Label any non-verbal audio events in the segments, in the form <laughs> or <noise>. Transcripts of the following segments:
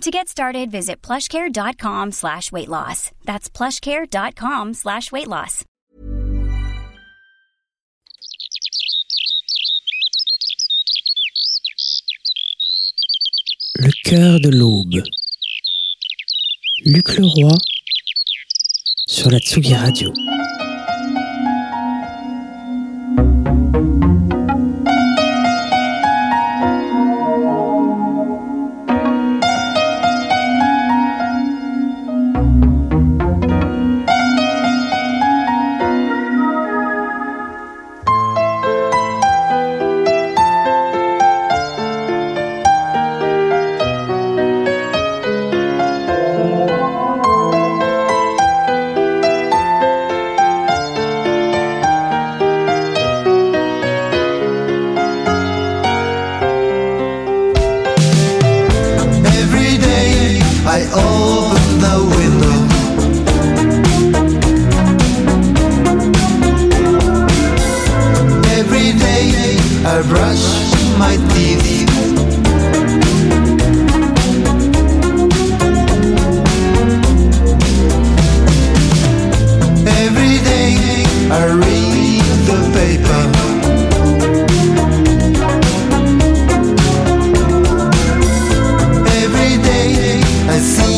To get started, visit plushcare.com slash weight loss. That's plushcare.com slash weight loss. Le cœur de l'aube. Luc Leroy sur la Tsugi Radio. assim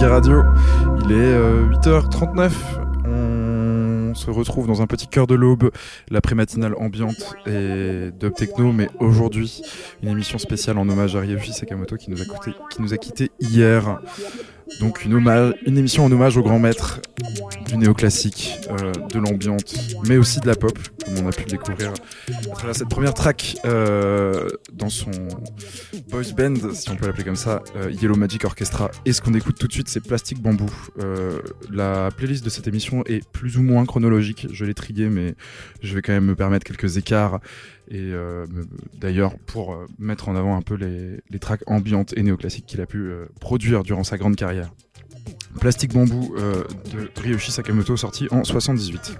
Radio. Il est 8h39. Euh, On se retrouve dans un petit cœur de l'aube, l'après-matinale ambiante et dub techno, mais aujourd'hui, une émission spéciale en hommage à Ryoshi Sakamoto qui nous a, coûté, qui nous a quitté hier. Donc une, émission en hommage au grand maître du néoclassique, euh, de l'ambiante, mais aussi de la pop, comme on a pu le découvrir à travers cette première track euh, dans son boys band, si on peut l'appeler comme ça, euh, Yellow Magic Orchestra. Et ce qu'on écoute tout de suite, c'est Plastic Bamboo. La playlist de cette émission est plus ou moins chronologique. Je l'ai trié, mais je vais quand même me permettre quelques écarts. Et euh, d'ailleurs, pour euh, mettre en avant un peu les, les tracks ambiantes et néoclassiques qu'il a pu euh, produire durant sa grande carrière. Plastic Bamboo euh, de Ryoshi Sakamoto, sorti en 78.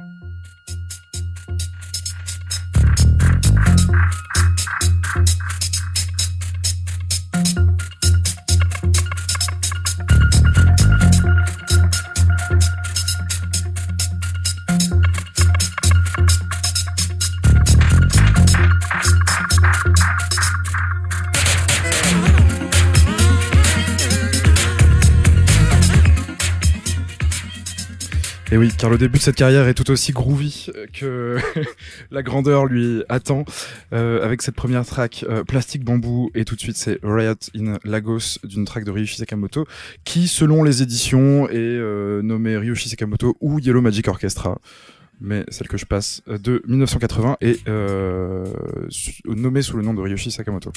you Et oui, car le début de cette carrière est tout aussi groovy que <laughs> la grandeur lui attend. Euh, avec cette première track, euh, Plastic Bamboo, et tout de suite c'est Riot in Lagos d'une track de Ryushi Sakamoto, qui selon les éditions est euh, nommée Ryushi Sakamoto ou Yellow Magic Orchestra. Mais celle que je passe euh, de 1980 est euh, nommée sous le nom de Ryushi Sakamoto.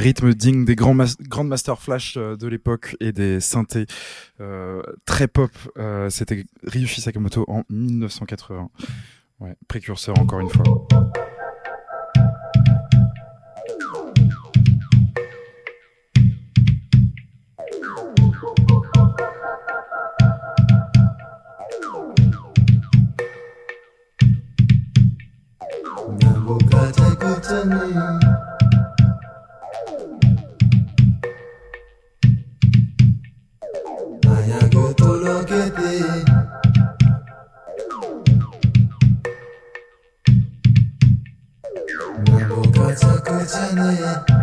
Rythmes dignes des grands grandes Master Flash euh, de l'époque et des synthés euh, très pop. Euh, C'était Ryushi Sakamoto en 1980. Ouais, précurseur encore une fois. pretending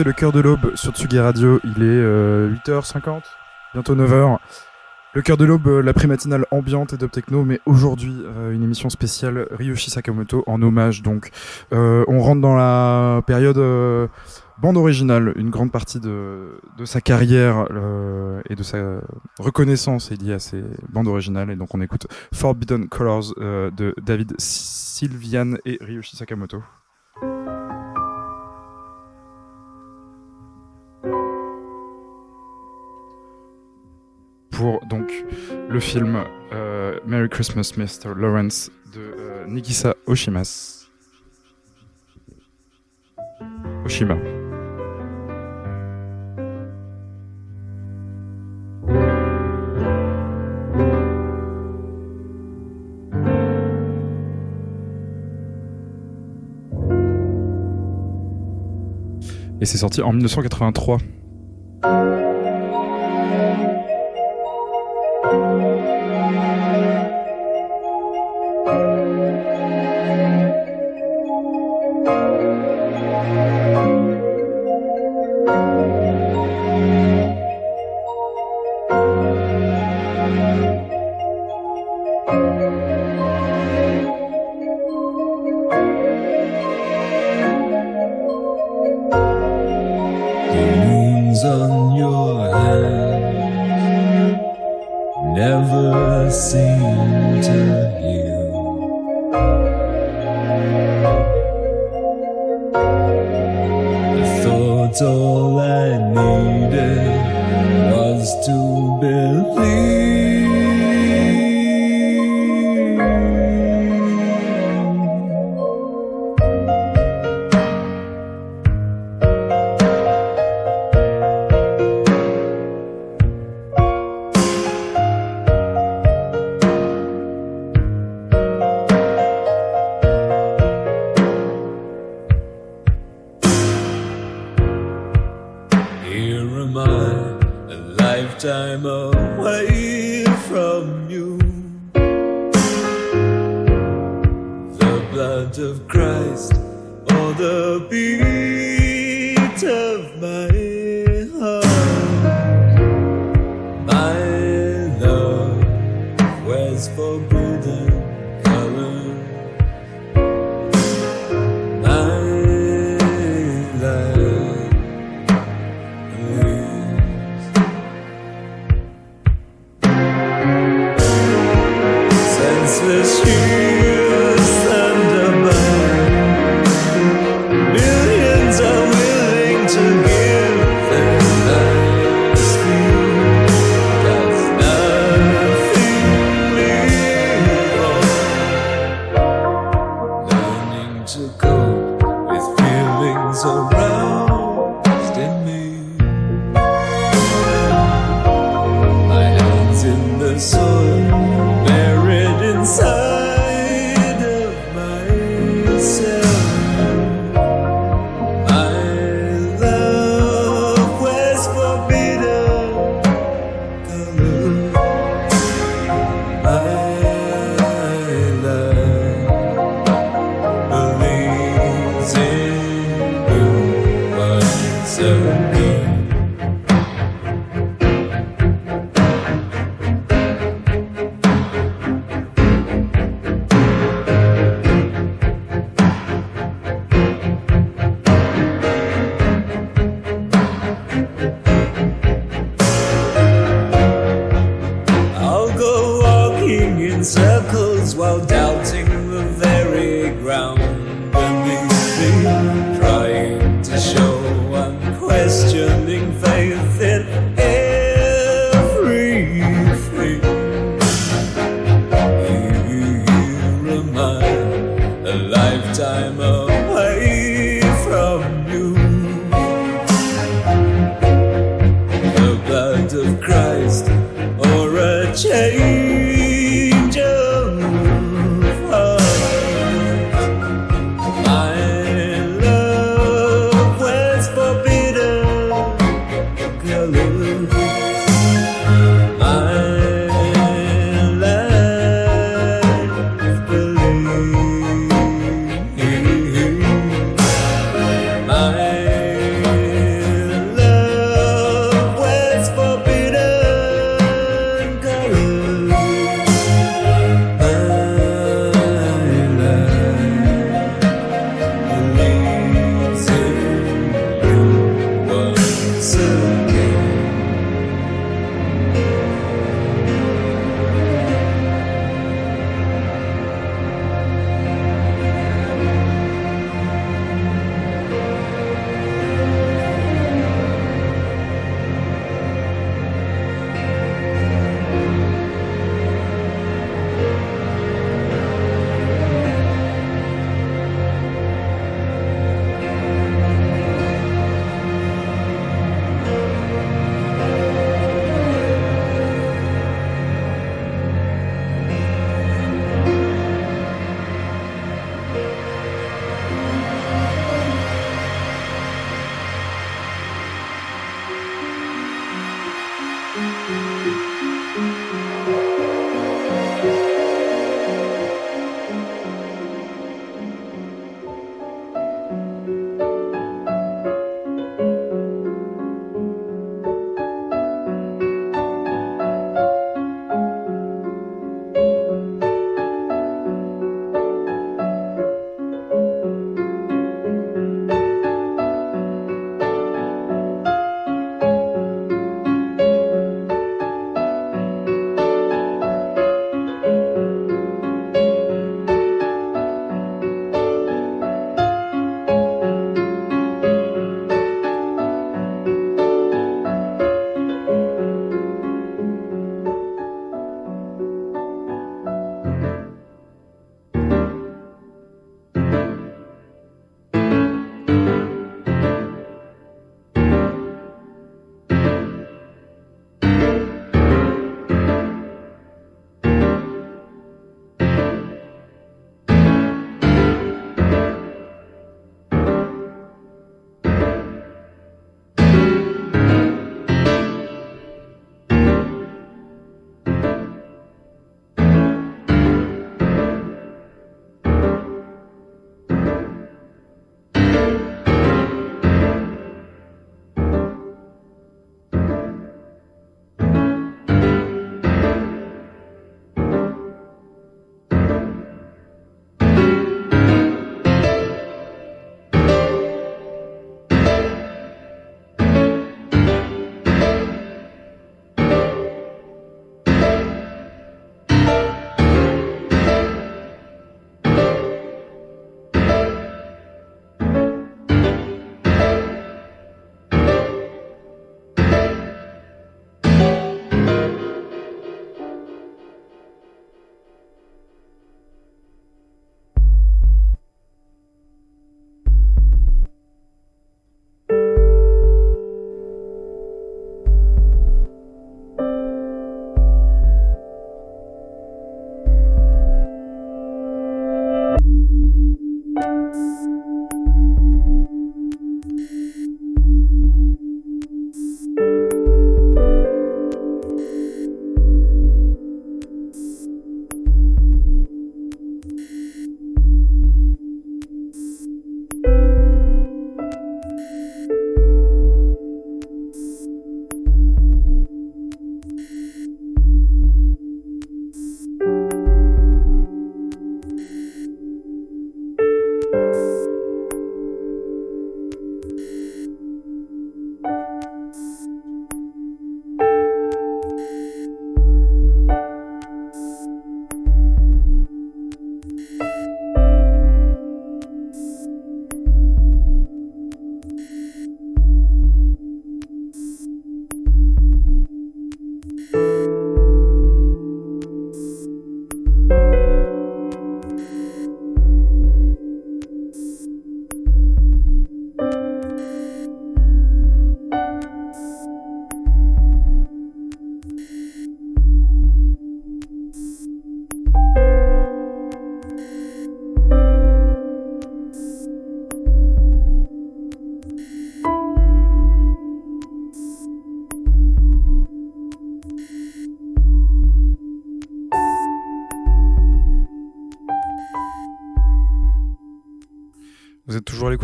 le cœur de l'aube sur Tsugi Radio. Il est euh, 8h50, bientôt 9h. Le cœur de l'aube, euh, la pré-matinale ambiante et dub techno, mais aujourd'hui euh, une émission spéciale Ryoshi Sakamoto en hommage. Donc, Euh, on rentre dans la période euh, bande originale. Une grande partie de, sa carrière euh, et de sa reconnaissance est liée à ces bandes originales. Et donc, on écoute Forbidden Colors euh, de David Sylvian et Ryoshi Sakamoto. pour donc le film euh, Merry Christmas Mr. Lawrence de euh, Nigisa Oshimas. Oshima. Et c'est sorti en 1983.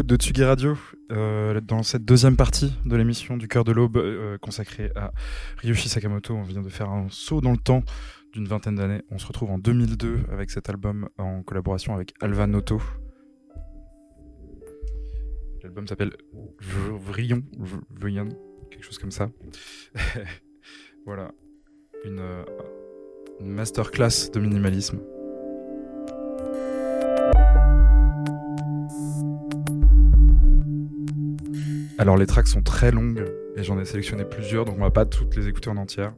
De Tsugi Radio euh, dans cette deuxième partie de l'émission du cœur de l'aube euh, consacrée à Ryushi Sakamoto. On vient de faire un saut dans le temps d'une vingtaine d'années. On se retrouve en 2002 avec cet album en collaboration avec Alva Noto. L'album s'appelle Vrion, Vrion, quelque chose comme ça. <laughs> voilà, euh, une masterclass de minimalisme. Alors les tracks sont très longues et j'en ai sélectionné plusieurs, donc on va pas toutes les écouter en entière.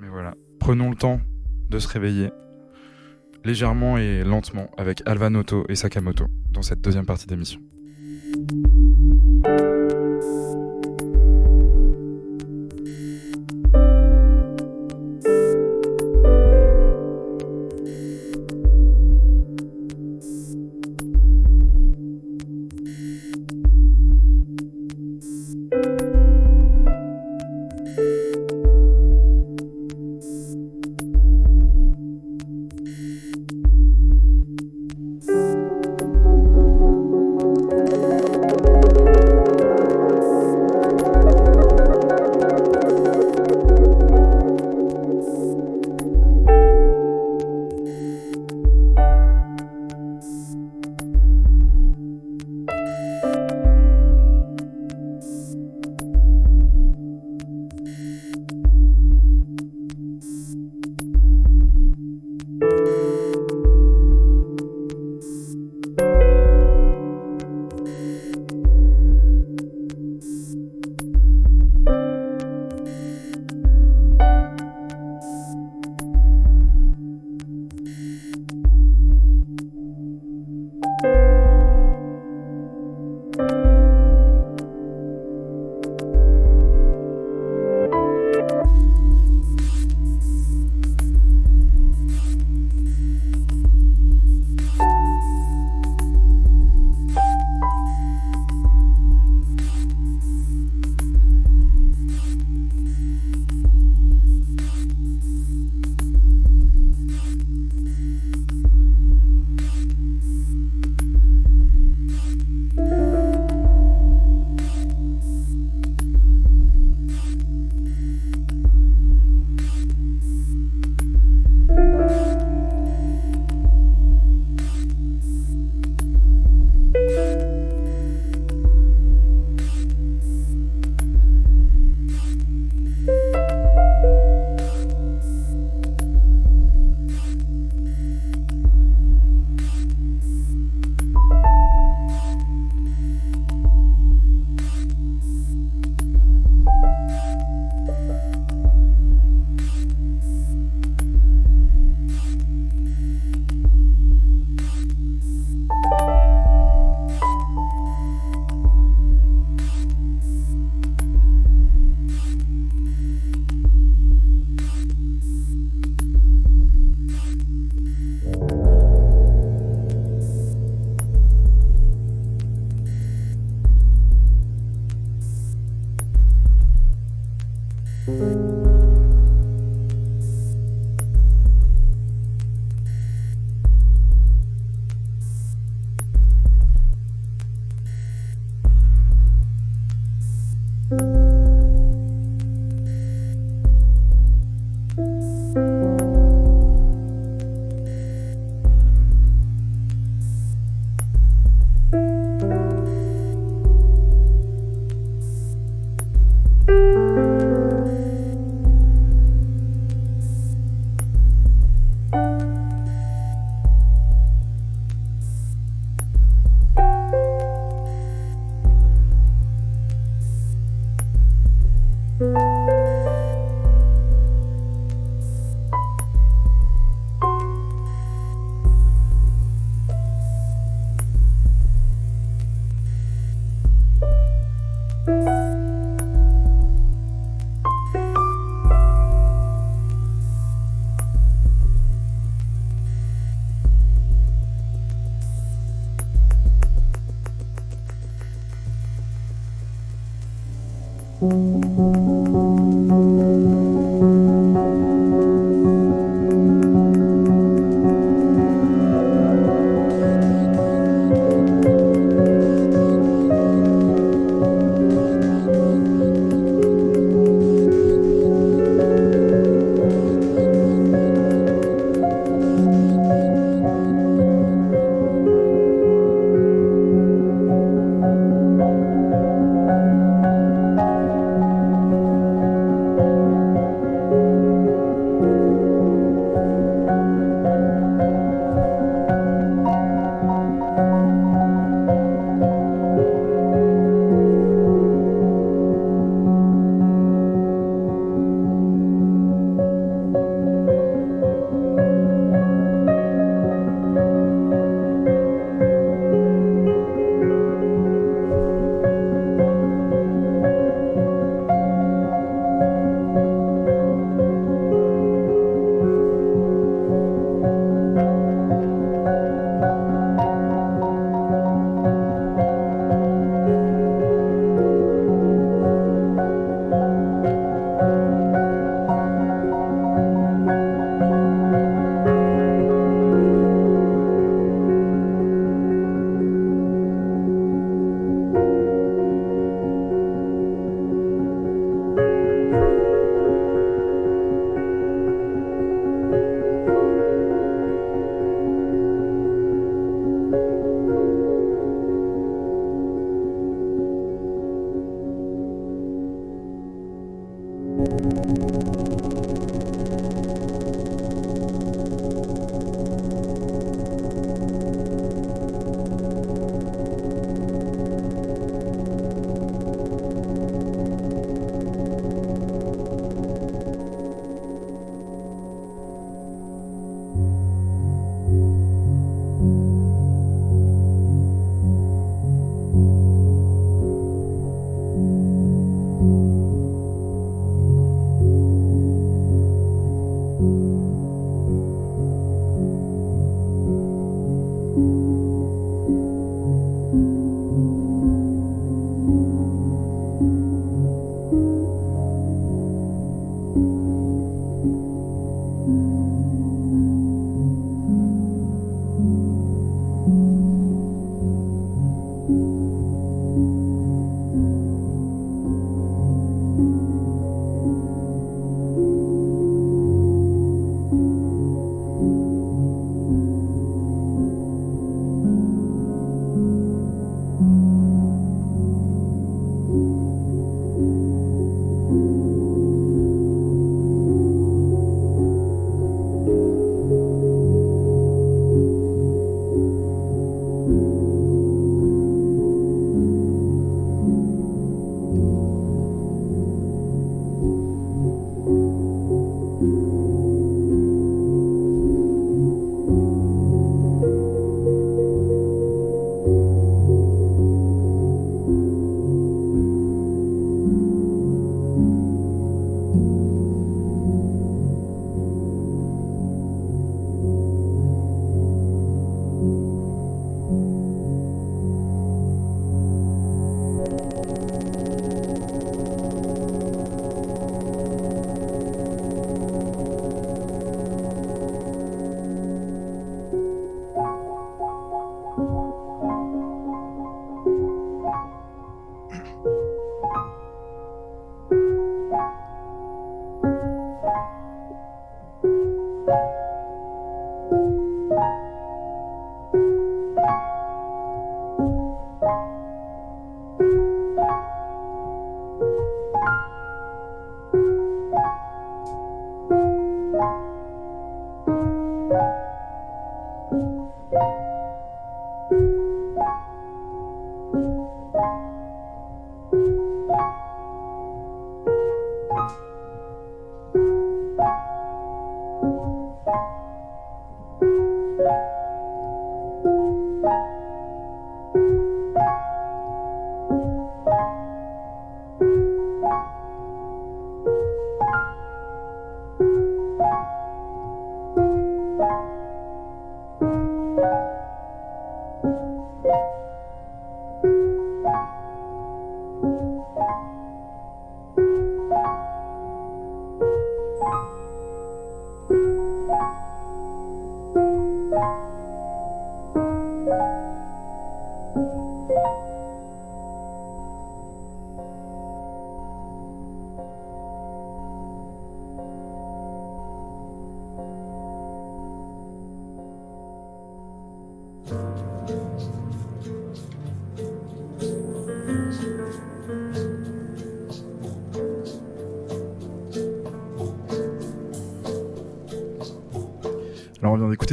Mais voilà, prenons le temps de se réveiller légèrement et lentement avec Alva Noto et Sakamoto dans cette deuxième partie d'émission.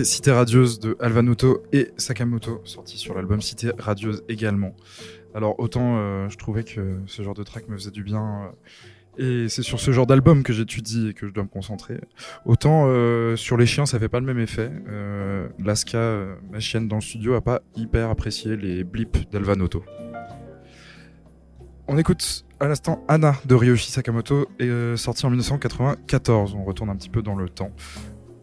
Cité radieuse de Alvanoto et Sakamoto, sorti sur l'album Cité radieuse également. Alors autant euh, je trouvais que ce genre de track me faisait du bien, euh, et c'est sur ce genre d'album que j'étudie et que je dois me concentrer. Autant euh, sur les chiens ça fait pas le même effet. Laska, ma chienne dans le studio, a pas hyper apprécié les blips d'Alvanoto. On écoute à l'instant Anna de Ryoshi Sakamoto, et, euh, sorti en 1994. On retourne un petit peu dans le temps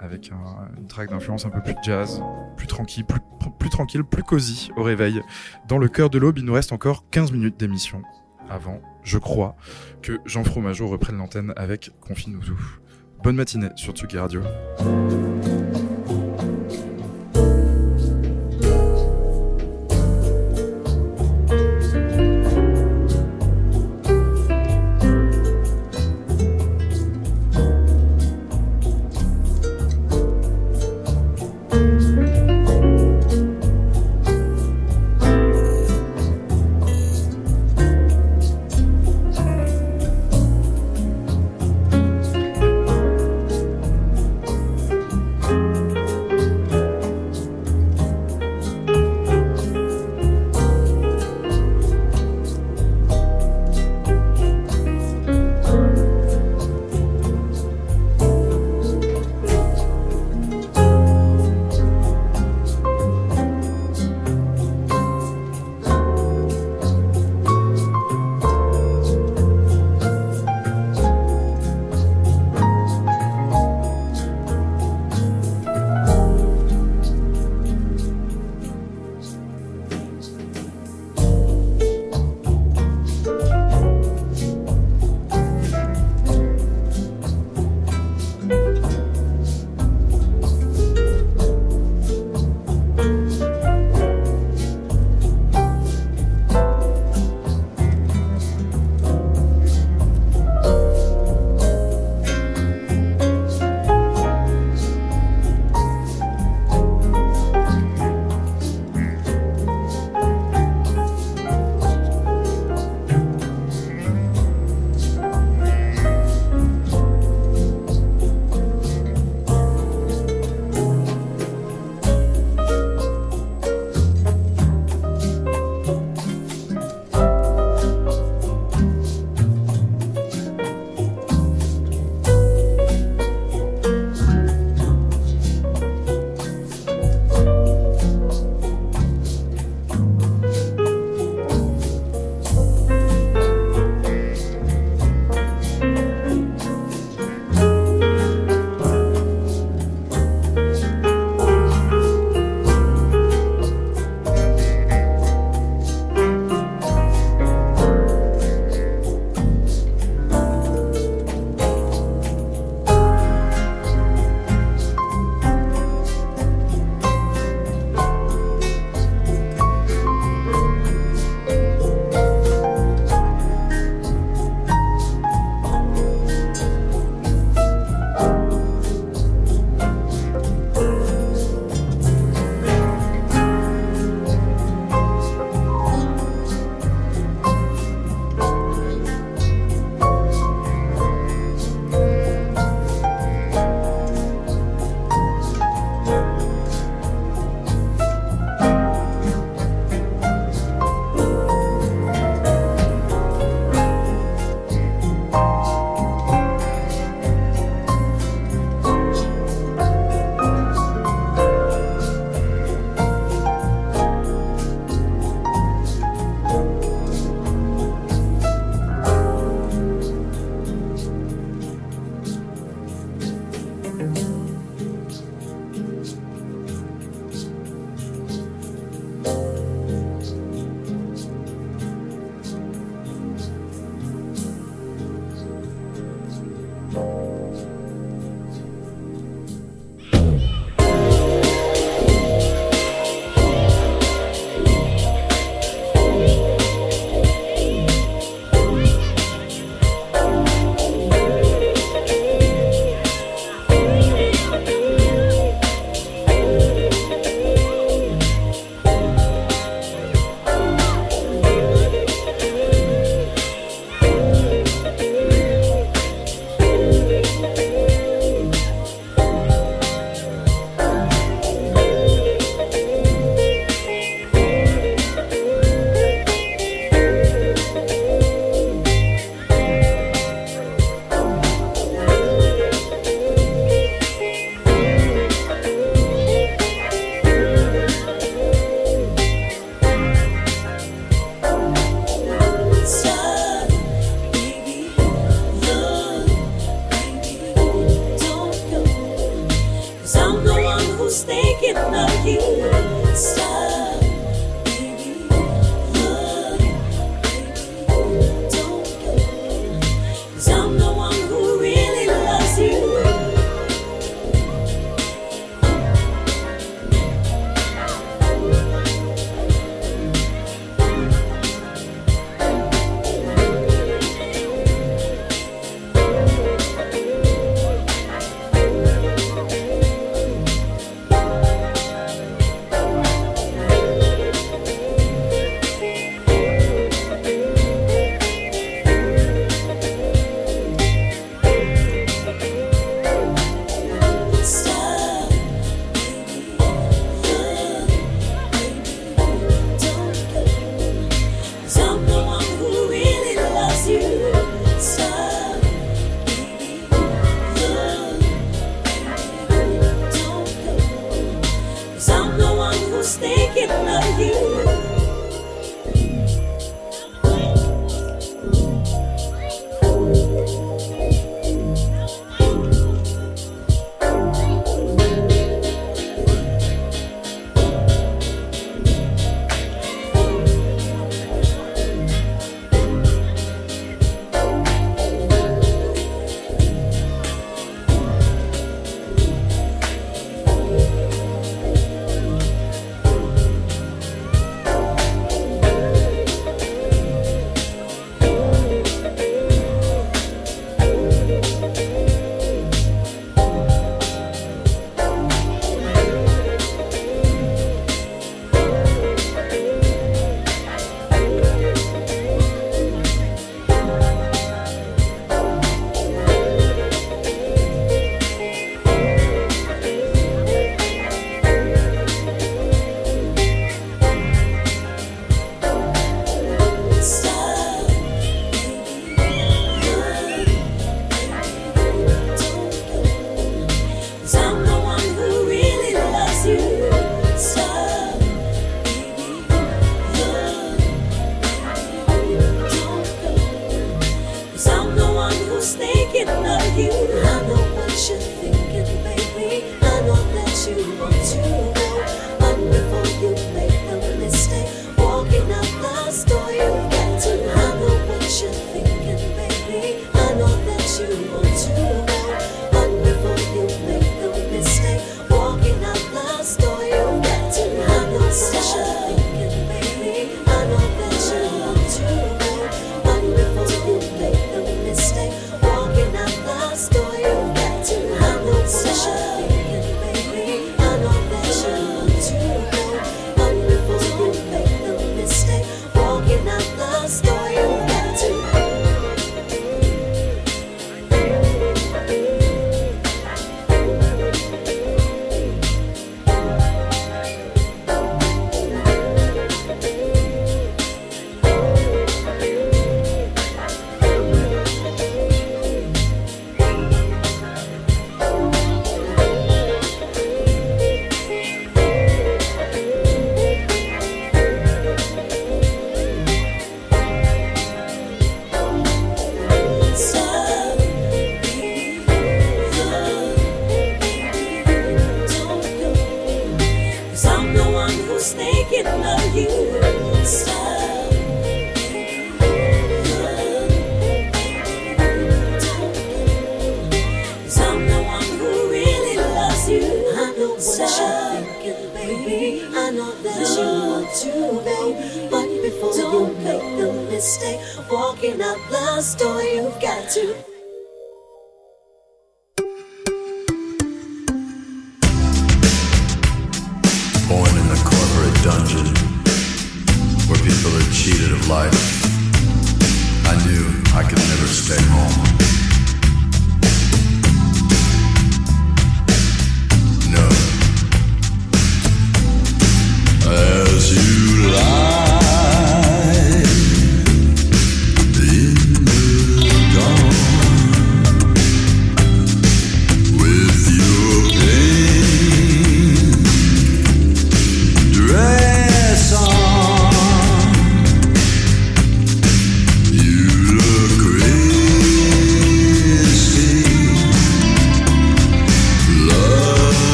avec un- une track d'influence un peu plus jazz, plus tranquille, plus, tranquille, plus cosy au réveil. Dans le cœur de l'aube, il nous reste encore 15 minutes d'émission avant, je crois, que Jean Fromageau reprenne l'antenne avec Confine-nous. Bonne matinée sur Tsugi Radio.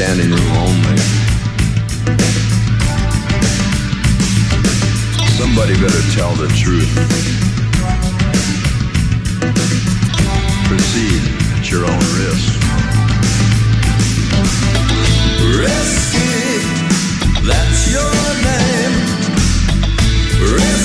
Standing room only. Somebody better tell the truth. Proceed at your own risk. Risky, that's your name. Risky,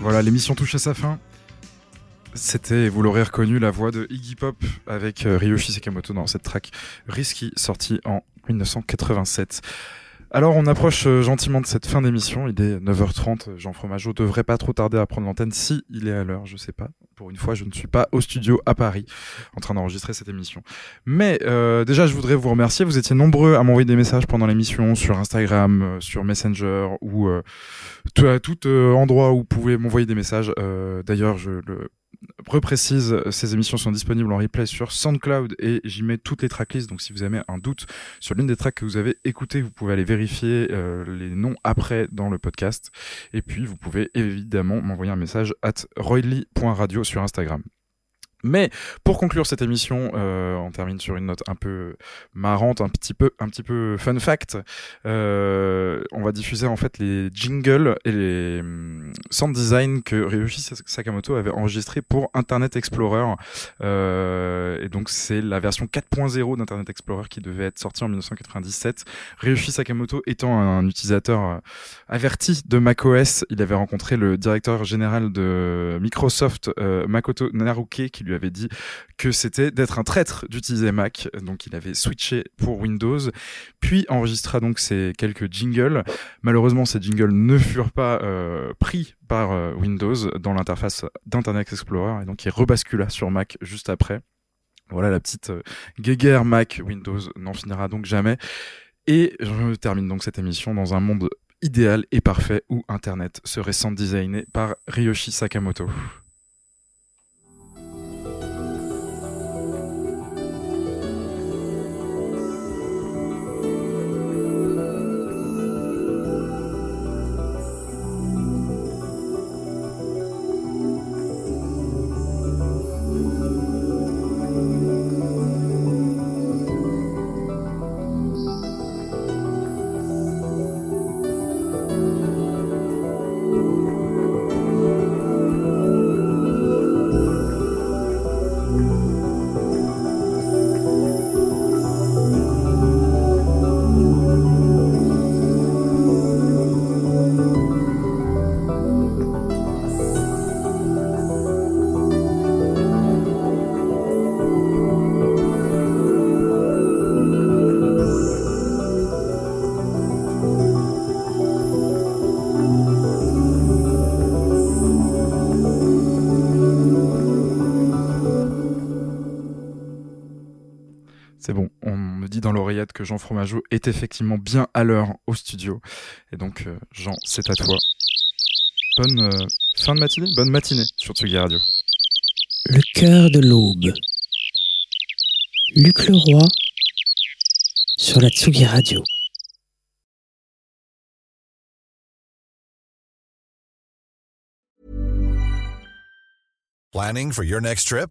Voilà, l'émission touche à sa fin. C'était, vous l'aurez reconnu, la voix de Iggy Pop avec euh, Ryoshi Sakamoto dans cette track Risky, sortie en 1987. Alors, on approche euh, gentiment de cette fin d'émission. Il est 9h30. Jean Fromageau devrait pas trop tarder à prendre l'antenne si il est à l'heure. Je sais pas. Pour une fois, je ne suis pas au studio à Paris en train d'enregistrer cette émission. Mais euh, déjà, je voudrais vous remercier. Vous étiez nombreux à m'envoyer des messages pendant l'émission sur Instagram, euh, sur Messenger ou euh, tout, à tout euh, endroit où vous pouvez m'envoyer des messages. Euh, D'ailleurs, je le reprécise, ces émissions sont disponibles en replay sur SoundCloud et j'y mets toutes les tracklists. Donc si vous avez un doute sur l'une des tracks que vous avez écoutées, vous pouvez aller vérifier euh, les noms après dans le podcast. Et puis vous pouvez évidemment m'envoyer un message at royly.radio sur Instagram. Mais pour conclure cette émission, euh, on termine sur une note un peu marrante, un petit peu, un petit peu fun fact. Euh, on va diffuser en fait les jingles et les hum, sound design que Ryoshi Sakamoto avait enregistré pour Internet Explorer. Euh, et donc c'est la version 4.0 d'Internet Explorer qui devait être sortie en 1997. Ryoshi Sakamoto étant un utilisateur averti de macOS, il avait rencontré le directeur général de Microsoft, euh, Makoto Naruke, qui lui avait dit que c'était d'être un traître d'utiliser Mac. Donc il avait switché pour Windows, puis enregistra donc ces quelques jingles. Malheureusement, ces jingles ne furent pas euh, pris par euh, Windows dans l'interface d'Internet Explorer, et donc il rebascula sur Mac juste après. Voilà la petite euh, Mac Windows n'en finira donc jamais. Et je termine donc cette émission dans un monde idéal et parfait où Internet serait sound designé par Ryoshi Sakamoto. Dit dans l'oreillette que Jean Fromageau est effectivement bien à l'heure au studio. Et donc, euh, Jean, c'est à toi. Bonne euh, fin de matinée, bonne matinée sur Tsugi Radio. Le cœur de l'aube. Luc Leroy sur la Tsugi Radio. Planning for your next trip?